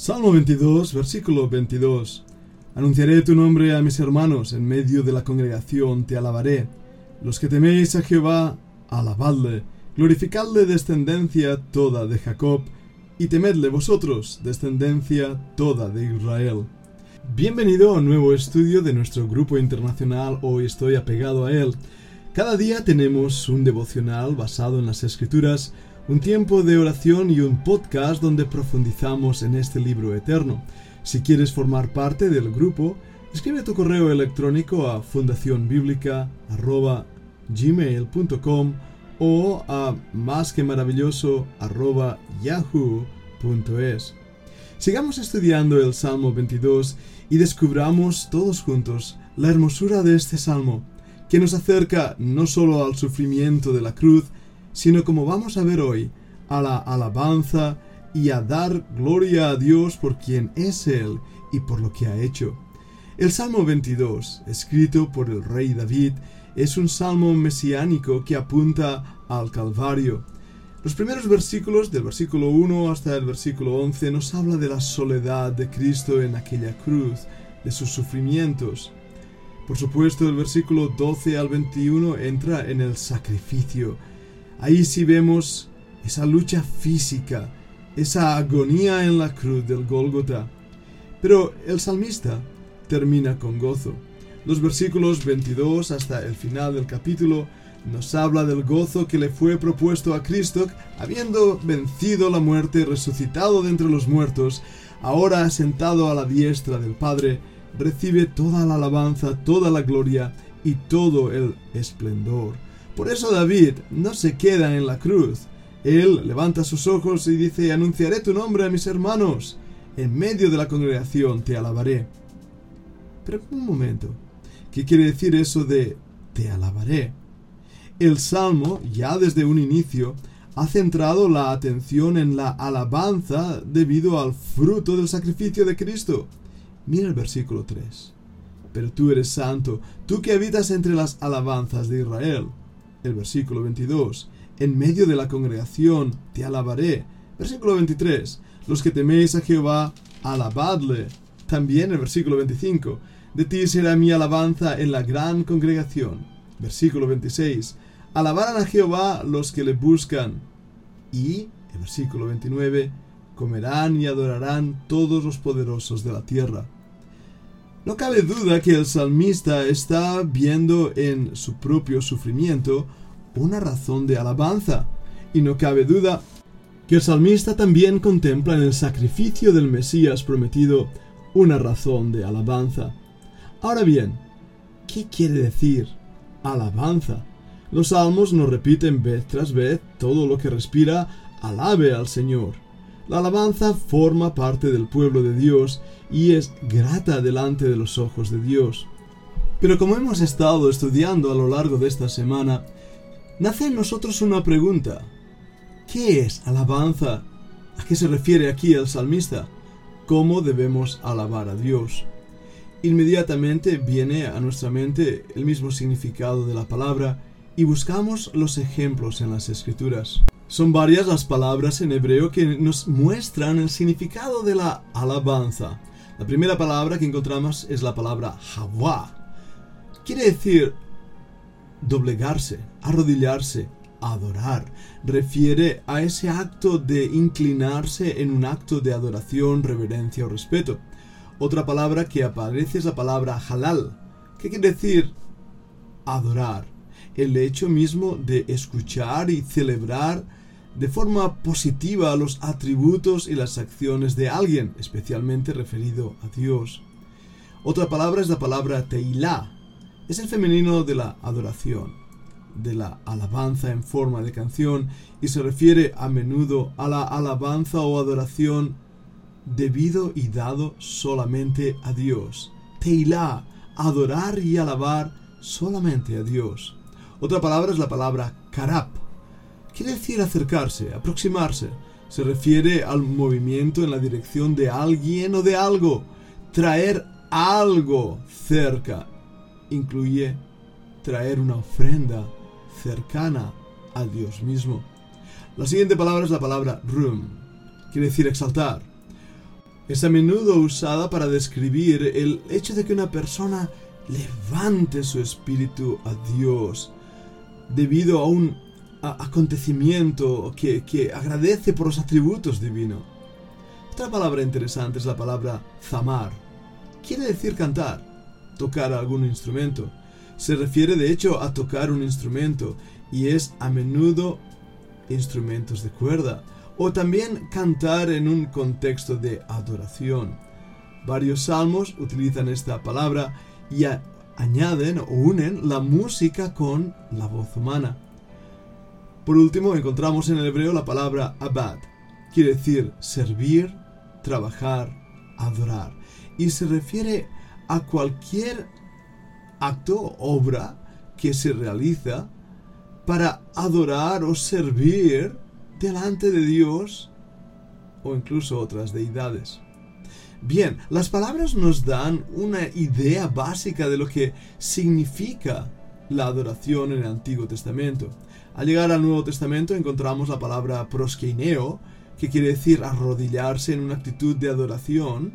Salmo 22, versículo 22. Anunciaré tu nombre a mis hermanos, en medio de la congregación te alabaré. Los que teméis a Jehová, alabadle, glorificadle descendencia toda de Jacob, y temedle vosotros, descendencia toda de Israel. Bienvenido a un nuevo estudio de nuestro grupo internacional Hoy estoy apegado a él. Cada día tenemos un devocional basado en las escrituras, un tiempo de oración y un podcast donde profundizamos en este libro eterno. Si quieres formar parte del grupo, escribe tu correo electrónico a fundacionbiblica.gmail.com o a más que. Sigamos estudiando el Salmo 22 y descubramos todos juntos la hermosura de este salmo, que nos acerca no solo al sufrimiento de la cruz, sino como vamos a ver hoy, a la alabanza y a dar gloria a Dios por quien es Él y por lo que ha hecho. El Salmo 22, escrito por el rey David, es un salmo mesiánico que apunta al Calvario. Los primeros versículos, del versículo 1 hasta el versículo 11, nos habla de la soledad de Cristo en aquella cruz, de sus sufrimientos. Por supuesto, el versículo 12 al 21 entra en el sacrificio, Ahí sí vemos esa lucha física, esa agonía en la cruz del Gólgota. Pero el salmista termina con gozo. Los versículos 22 hasta el final del capítulo nos habla del gozo que le fue propuesto a Cristo, habiendo vencido la muerte, resucitado de entre los muertos, ahora sentado a la diestra del Padre, recibe toda la alabanza, toda la gloria y todo el esplendor. Por eso David no se queda en la cruz. Él levanta sus ojos y dice, anunciaré tu nombre a mis hermanos. En medio de la congregación te alabaré. Pero un momento, ¿qué quiere decir eso de te alabaré? El Salmo, ya desde un inicio, ha centrado la atención en la alabanza debido al fruto del sacrificio de Cristo. Mira el versículo 3. Pero tú eres santo, tú que habitas entre las alabanzas de Israel el versículo 22. En medio de la congregación te alabaré. Versículo 23. Los que teméis a Jehová, alabadle. También el versículo 25. De ti será mi alabanza en la gran congregación. Versículo 26. Alabarán a Jehová los que le buscan. Y, el versículo 29, comerán y adorarán todos los poderosos de la tierra. No cabe duda que el salmista está viendo en su propio sufrimiento una razón de alabanza, y no cabe duda que el salmista también contempla en el sacrificio del Mesías prometido una razón de alabanza. Ahora bien, ¿qué quiere decir alabanza? Los salmos nos repiten vez tras vez todo lo que respira alabe al Señor. La alabanza forma parte del pueblo de Dios y es grata delante de los ojos de Dios. Pero como hemos estado estudiando a lo largo de esta semana, nace en nosotros una pregunta. ¿Qué es alabanza? ¿A qué se refiere aquí el salmista? ¿Cómo debemos alabar a Dios? Inmediatamente viene a nuestra mente el mismo significado de la palabra y buscamos los ejemplos en las escrituras. Son varias las palabras en hebreo que nos muestran el significado de la alabanza. La primera palabra que encontramos es la palabra Hawa. Quiere decir doblegarse, arrodillarse, adorar. Refiere a ese acto de inclinarse en un acto de adoración, reverencia o respeto. Otra palabra que aparece es la palabra halal, que quiere decir adorar. El hecho mismo de escuchar y celebrar de forma positiva los atributos y las acciones de alguien, especialmente referido a Dios. Otra palabra es la palabra teilá. Es el femenino de la adoración, de la alabanza en forma de canción y se refiere a menudo a la alabanza o adoración debido y dado solamente a Dios. Teilá, adorar y alabar solamente a Dios. Otra palabra es la palabra karab, Quiere decir acercarse, aproximarse. Se refiere al movimiento en la dirección de alguien o de algo. Traer algo cerca. Incluye traer una ofrenda cercana a Dios mismo. La siguiente palabra es la palabra rum. Quiere decir exaltar. Es a menudo usada para describir el hecho de que una persona levante su espíritu a Dios debido a un acontecimiento que, que agradece por los atributos divinos. Otra palabra interesante es la palabra zamar. Quiere decir cantar, tocar algún instrumento. Se refiere de hecho a tocar un instrumento y es a menudo instrumentos de cuerda o también cantar en un contexto de adoración. Varios salmos utilizan esta palabra y añaden o unen la música con la voz humana. Por último, encontramos en el hebreo la palabra abad. Quiere decir servir, trabajar, adorar. Y se refiere a cualquier acto o obra que se realiza para adorar o servir delante de Dios o incluso otras deidades. Bien, las palabras nos dan una idea básica de lo que significa la adoración en el Antiguo Testamento. Al llegar al Nuevo Testamento encontramos la palabra proskeineo, que quiere decir arrodillarse en una actitud de adoración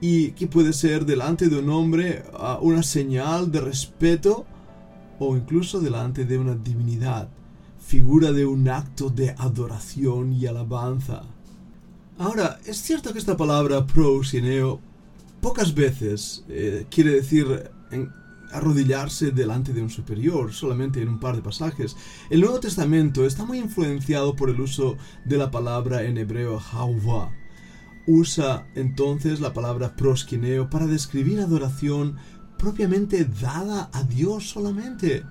y que puede ser delante de un hombre ah, una señal de respeto o incluso delante de una divinidad, figura de un acto de adoración y alabanza. Ahora, es cierto que esta palabra prosineo pocas veces eh, quiere decir arrodillarse delante de un superior, solamente en un par de pasajes. El Nuevo Testamento está muy influenciado por el uso de la palabra en hebreo hauva. Usa entonces la palabra proskineo para describir adoración propiamente dada a Dios solamente.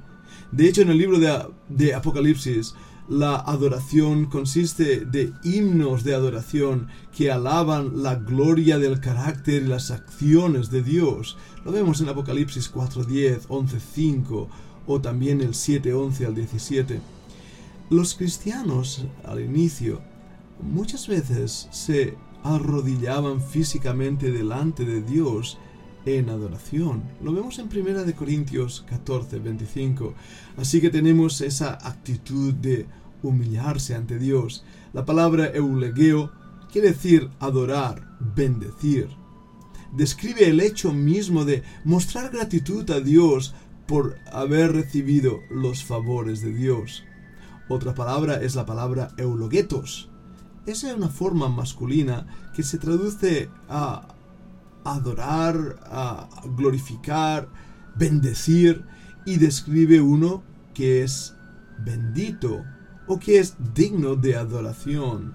De hecho, en el libro de, de Apocalipsis, la adoración consiste de himnos de adoración que alaban la gloria del carácter y las acciones de Dios. Lo vemos en Apocalipsis 4.10, 11.5 o también el 7.11 al 17. Los cristianos al inicio muchas veces se arrodillaban físicamente delante de Dios en adoración. Lo vemos en 1 Corintios 14, 25. Así que tenemos esa actitud de humillarse ante Dios. La palabra eulegeo quiere decir adorar, bendecir. Describe el hecho mismo de mostrar gratitud a Dios por haber recibido los favores de Dios. Otra palabra es la palabra eulogetos. Esa es una forma masculina que se traduce a adorar, glorificar, bendecir y describe uno que es bendito, o que es digno de adoración.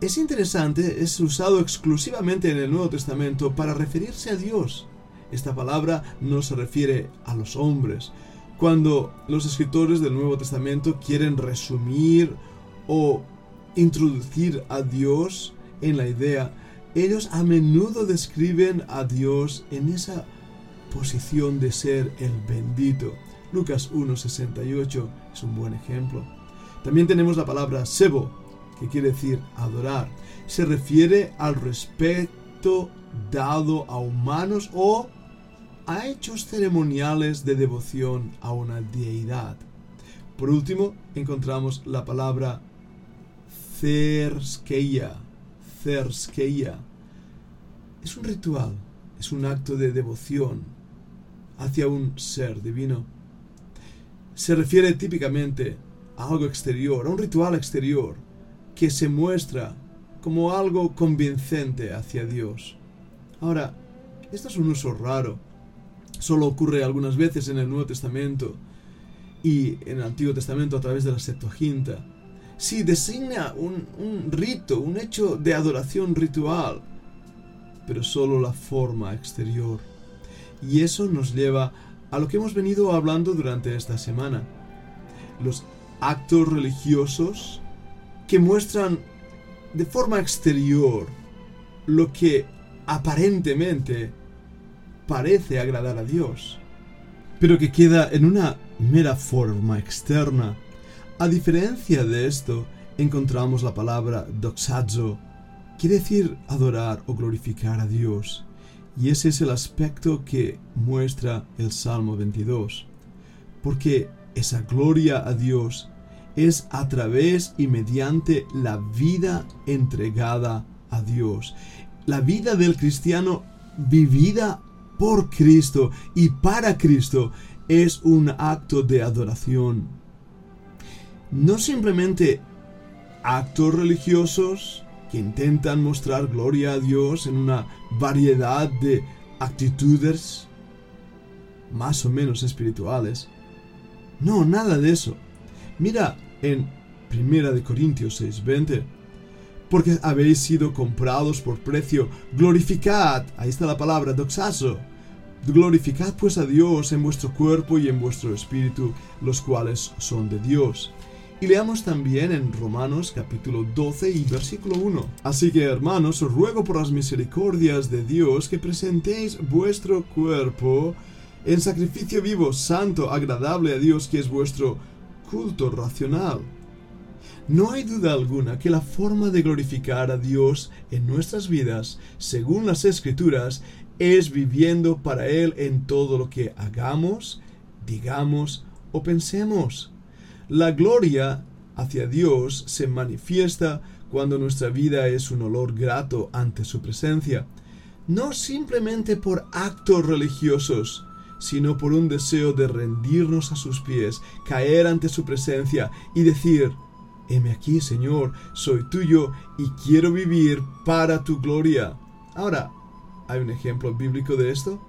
Es interesante, es usado exclusivamente en el Nuevo Testamento para referirse a Dios. Esta palabra no se refiere a los hombres. Cuando los escritores del Nuevo Testamento quieren resumir o introducir a Dios en la idea, ellos a menudo describen a Dios en esa posición de ser el bendito. Lucas 1.68 es un buen ejemplo. También tenemos la palabra sebo, que quiere decir adorar. Se refiere al respeto dado a humanos o a hechos ceremoniales de devoción a una deidad. Por último, encontramos la palabra cerskeia. Cerskeia. Es un ritual, es un acto de devoción hacia un ser divino. Se refiere típicamente algo exterior, un ritual exterior que se muestra como algo convincente hacia Dios. Ahora, esto es un uso raro. Solo ocurre algunas veces en el Nuevo Testamento y en el Antiguo Testamento a través de la Septuaginta. Sí, designa un rito, un hecho de adoración ritual, pero solo la forma exterior. Y eso nos lleva a lo que hemos venido hablando durante esta semana. Los actos religiosos que muestran de forma exterior lo que aparentemente parece agradar a Dios, pero que queda en una mera forma externa. A diferencia de esto, encontramos la palabra doxazo, quiere decir adorar o glorificar a Dios, y ese es el aspecto que muestra el Salmo 22, porque esa gloria a Dios es a través y mediante la vida entregada a Dios. la vida del cristiano vivida por Cristo y para Cristo es un acto de adoración. No simplemente actos religiosos que intentan mostrar gloria a Dios en una variedad de actitudes más o menos espirituales. No, nada de eso. Mira en 1 Corintios 6:20. Porque habéis sido comprados por precio, glorificad, ahí está la palabra, doxazo. Glorificad pues a Dios en vuestro cuerpo y en vuestro espíritu, los cuales son de Dios. Y leamos también en Romanos capítulo 12 y versículo 1. Así que hermanos, os ruego por las misericordias de Dios que presentéis vuestro cuerpo en sacrificio vivo, santo, agradable a Dios, que es vuestro culto racional. No hay duda alguna que la forma de glorificar a Dios en nuestras vidas, según las escrituras, es viviendo para Él en todo lo que hagamos, digamos o pensemos. La gloria hacia Dios se manifiesta cuando nuestra vida es un olor grato ante su presencia, no simplemente por actos religiosos, sino por un deseo de rendirnos a sus pies, caer ante su presencia y decir, heme aquí, Señor, soy tuyo y quiero vivir para tu gloria. Ahora, ¿hay un ejemplo bíblico de esto?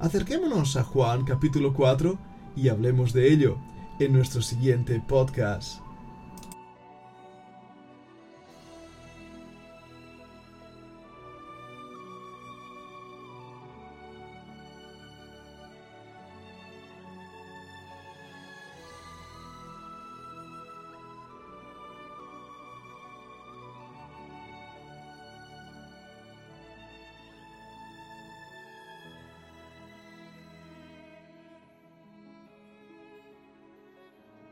Acerquémonos a Juan capítulo 4 y hablemos de ello en nuestro siguiente podcast.